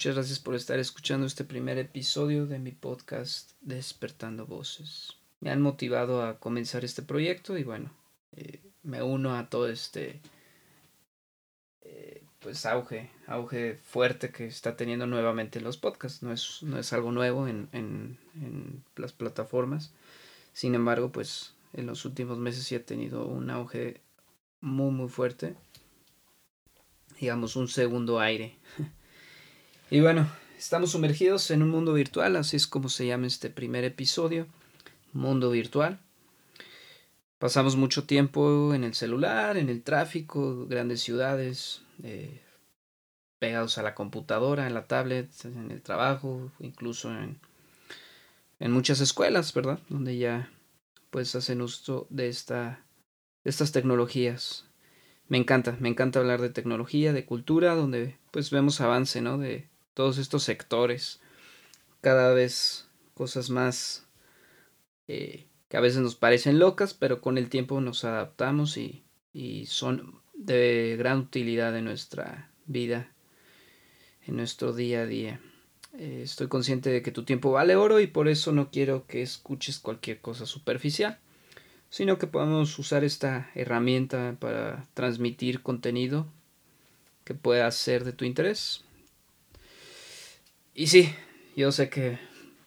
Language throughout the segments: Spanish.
Muchas gracias por estar escuchando este primer episodio de mi podcast Despertando Voces. Me han motivado a comenzar este proyecto y bueno, eh, me uno a todo este eh, pues auge, auge fuerte que está teniendo nuevamente los podcasts. No es, no es algo nuevo en, en, en las plataformas. Sin embargo, pues en los últimos meses sí ha tenido un auge muy muy fuerte. Digamos un segundo aire. y bueno, estamos sumergidos en un mundo virtual, así es como se llama este primer episodio. Mundo virtual. Pasamos mucho tiempo en el celular, en el tráfico, grandes ciudades, eh, pegados a la computadora, en la tablet, en el trabajo, incluso en, en muchas escuelas, ¿verdad? Donde ya pues hacen uso de, esta, de estas tecnologías. Me encanta, me encanta hablar de tecnología, de cultura, donde pues vemos avance, ¿no? De todos estos sectores. Cada vez cosas más eh, que a veces nos parecen locas, pero con el tiempo nos adaptamos y, y son de gran utilidad en nuestra vida, en nuestro día a día. Eh, estoy consciente de que tu tiempo vale oro y por eso no quiero que escuches cualquier cosa superficial, sino que podamos usar esta herramienta para transmitir contenido que pueda ser de tu interés. Y sí, yo sé que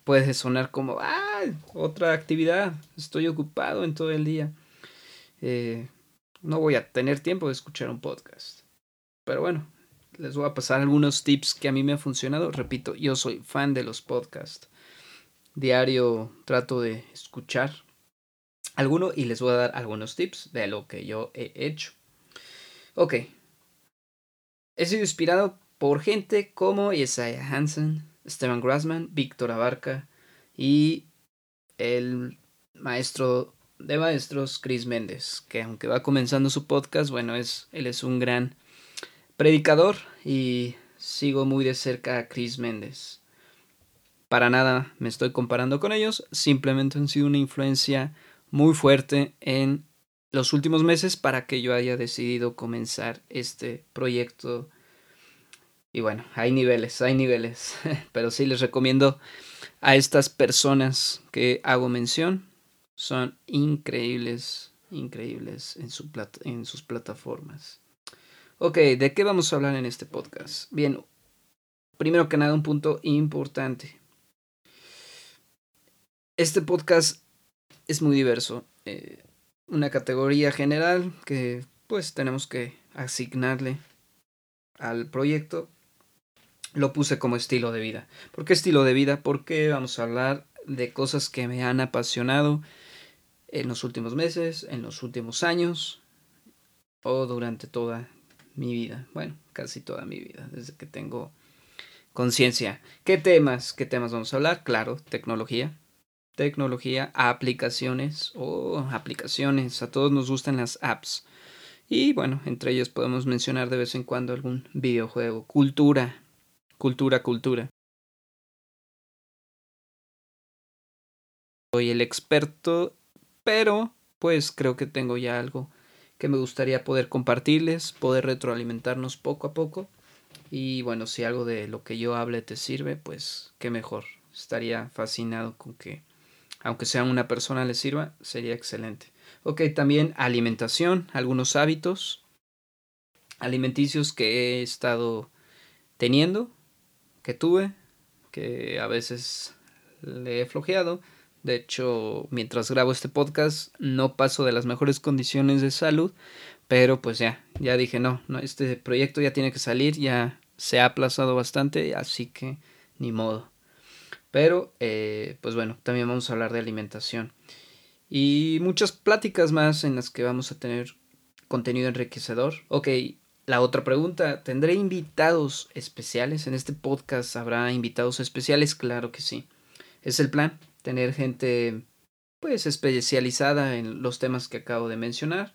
puede sonar como, ah, otra actividad, estoy ocupado en todo el día. Eh, no voy a tener tiempo de escuchar un podcast. Pero bueno, les voy a pasar algunos tips que a mí me han funcionado. Repito, yo soy fan de los podcasts. Diario trato de escuchar alguno y les voy a dar algunos tips de lo que yo he hecho. Ok. He sido inspirado por gente como Isaiah Hansen, Stephen Grassman, Víctor Abarca y el maestro de maestros Chris Méndez, que aunque va comenzando su podcast, bueno, es, él es un gran predicador y sigo muy de cerca a Chris Méndez. Para nada me estoy comparando con ellos, simplemente han sido una influencia muy fuerte en los últimos meses para que yo haya decidido comenzar este proyecto. Y bueno, hay niveles, hay niveles, pero sí les recomiendo a estas personas que hago mención. Son increíbles, increíbles en, su en sus plataformas. Ok, ¿de qué vamos a hablar en este podcast? Bien, primero que nada un punto importante. Este podcast es muy diverso. Eh, una categoría general que pues tenemos que asignarle al proyecto. Lo puse como estilo de vida. ¿Por qué estilo de vida? Porque vamos a hablar de cosas que me han apasionado en los últimos meses, en los últimos años o durante toda mi vida, bueno, casi toda mi vida, desde que tengo conciencia. ¿Qué temas? ¿Qué temas vamos a hablar? Claro, tecnología. Tecnología, aplicaciones o aplicaciones. A todos nos gustan las apps. Y bueno, entre ellos podemos mencionar de vez en cuando algún videojuego. Cultura. Cultura, cultura. Soy el experto, pero pues creo que tengo ya algo que me gustaría poder compartirles, poder retroalimentarnos poco a poco. Y bueno, si algo de lo que yo hable te sirve, pues qué mejor. Estaría fascinado con que, aunque sea una persona le sirva, sería excelente. Ok, también alimentación, algunos hábitos alimenticios que he estado teniendo, que tuve, que a veces le he flojeado de hecho, mientras grabo este podcast no paso de las mejores condiciones de salud, pero pues ya, ya dije, no, no, este proyecto ya tiene que salir, ya se ha aplazado bastante, así que ni modo. Pero, eh, pues bueno, también vamos a hablar de alimentación. Y muchas pláticas más en las que vamos a tener contenido enriquecedor. Ok, la otra pregunta, ¿tendré invitados especiales? En este podcast habrá invitados especiales, claro que sí. Es el plan tener gente pues especializada en los temas que acabo de mencionar,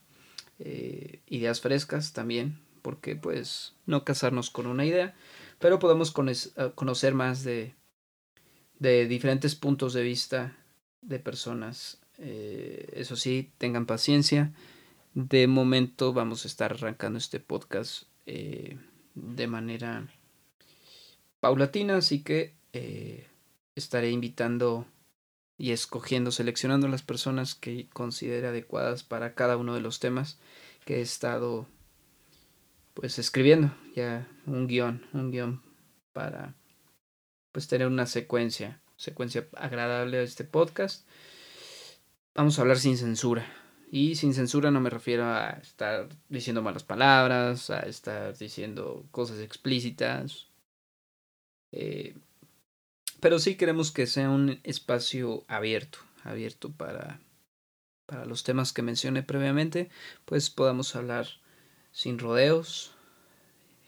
eh, ideas frescas también, porque pues no casarnos con una idea, pero podemos conocer más de, de diferentes puntos de vista de personas. Eh, eso sí, tengan paciencia. De momento vamos a estar arrancando este podcast de manera paulatina, así que eh, estaré invitando y escogiendo, seleccionando las personas que considere adecuadas para cada uno de los temas que he estado pues escribiendo ya un guion, un guion para pues tener una secuencia, secuencia agradable a este podcast. Vamos a hablar sin censura. Y sin censura no me refiero a estar diciendo malas palabras, a estar diciendo cosas explícitas. Eh, pero sí queremos que sea un espacio abierto, abierto para, para los temas que mencioné previamente, pues podamos hablar sin rodeos,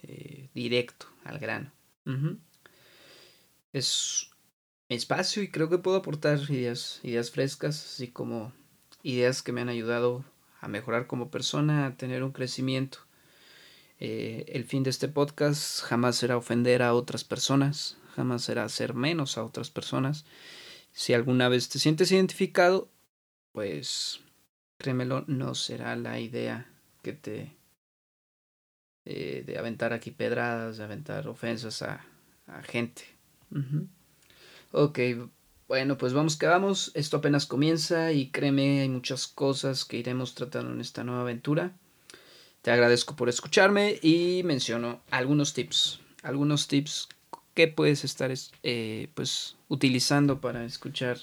eh, directo, al grano. Es espacio y creo que puedo aportar ideas, ideas frescas, así como ideas que me han ayudado a mejorar como persona, a tener un crecimiento. Eh, el fin de este podcast jamás será ofender a otras personas, jamás será hacer menos a otras personas. Si alguna vez te sientes identificado, pues créemelo, no será la idea que te... Eh, de aventar aquí pedradas, de aventar ofensas a, a gente. Ok, bueno, pues vamos que vamos. Esto apenas comienza y créeme, hay muchas cosas que iremos tratando en esta nueva aventura. Te agradezco por escucharme y menciono algunos tips. Algunos tips que puedes estar eh, pues utilizando para escuchar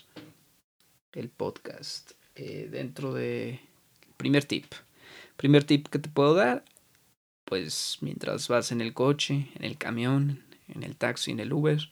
el podcast. Eh, dentro de primer tip. Primer tip que te puedo dar. Pues mientras vas en el coche, en el camión, en el taxi, en el Uber,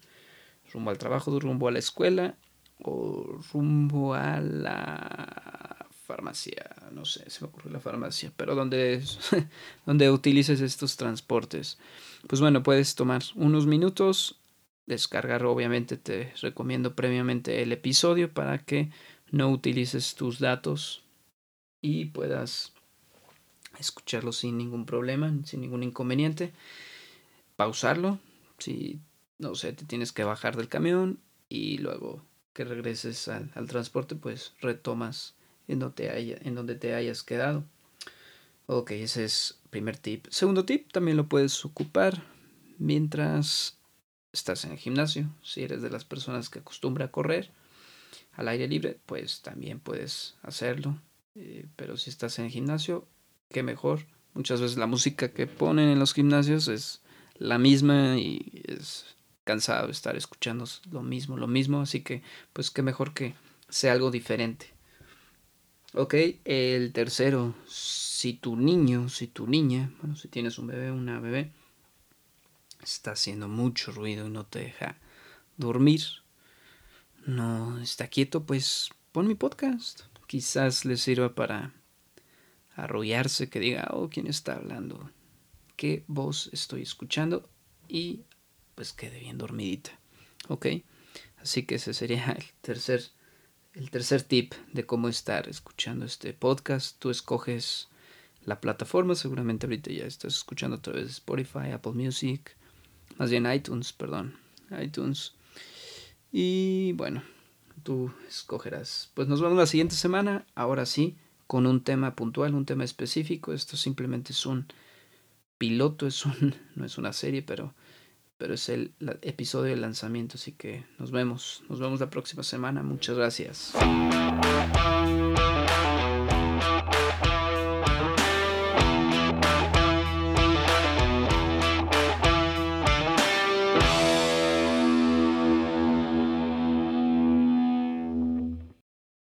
rumbo al trabajo, rumbo a la escuela o rumbo a la farmacia, no sé, se me ocurre la farmacia, pero donde, donde utilices estos transportes. Pues bueno, puedes tomar unos minutos, descargar, obviamente te recomiendo previamente el episodio para que no utilices tus datos y puedas escucharlo sin ningún problema, sin ningún inconveniente. Pausarlo, si no sé, te tienes que bajar del camión y luego que regreses al, transporte, pues retomas en donde, te en donde te hayas quedado. Ok, ese es primer tip. Segundo tip, también lo puedes ocupar mientras estás en el gimnasio. Si eres de las personas que acostumbra a correr al aire libre, pues también puedes hacerlo. Eh, pero si estás en el gimnasio, qué mejor. Muchas veces la música que ponen en los gimnasios es la misma y es cansado de estar escuchando lo mismo, lo mismo, así que pues qué mejor que sea algo diferente. Ok, el tercero, si tu niño, si tu niña, bueno, si tienes un bebé, una bebé, está haciendo mucho ruido y no te deja dormir, no está quieto, pues pon mi podcast. Quizás le sirva para arrollarse, que diga, oh, ¿quién está hablando? ¿Qué voz estoy escuchando? Y pues quede bien dormidita. ¿Ok? Así que ese sería el tercer, el tercer tip de cómo estar escuchando este podcast. Tú escoges la plataforma, seguramente ahorita ya estás escuchando a través de Spotify, Apple Music, más bien iTunes, perdón, iTunes. Y bueno, tú escogerás. Pues nos vemos la siguiente semana, ahora sí, con un tema puntual, un tema específico. Esto simplemente es un piloto, es un, no es una serie, pero pero es el, episodio de lanzamiento, así que nos vemos, nos vemos la próxima semana, muchas gracias.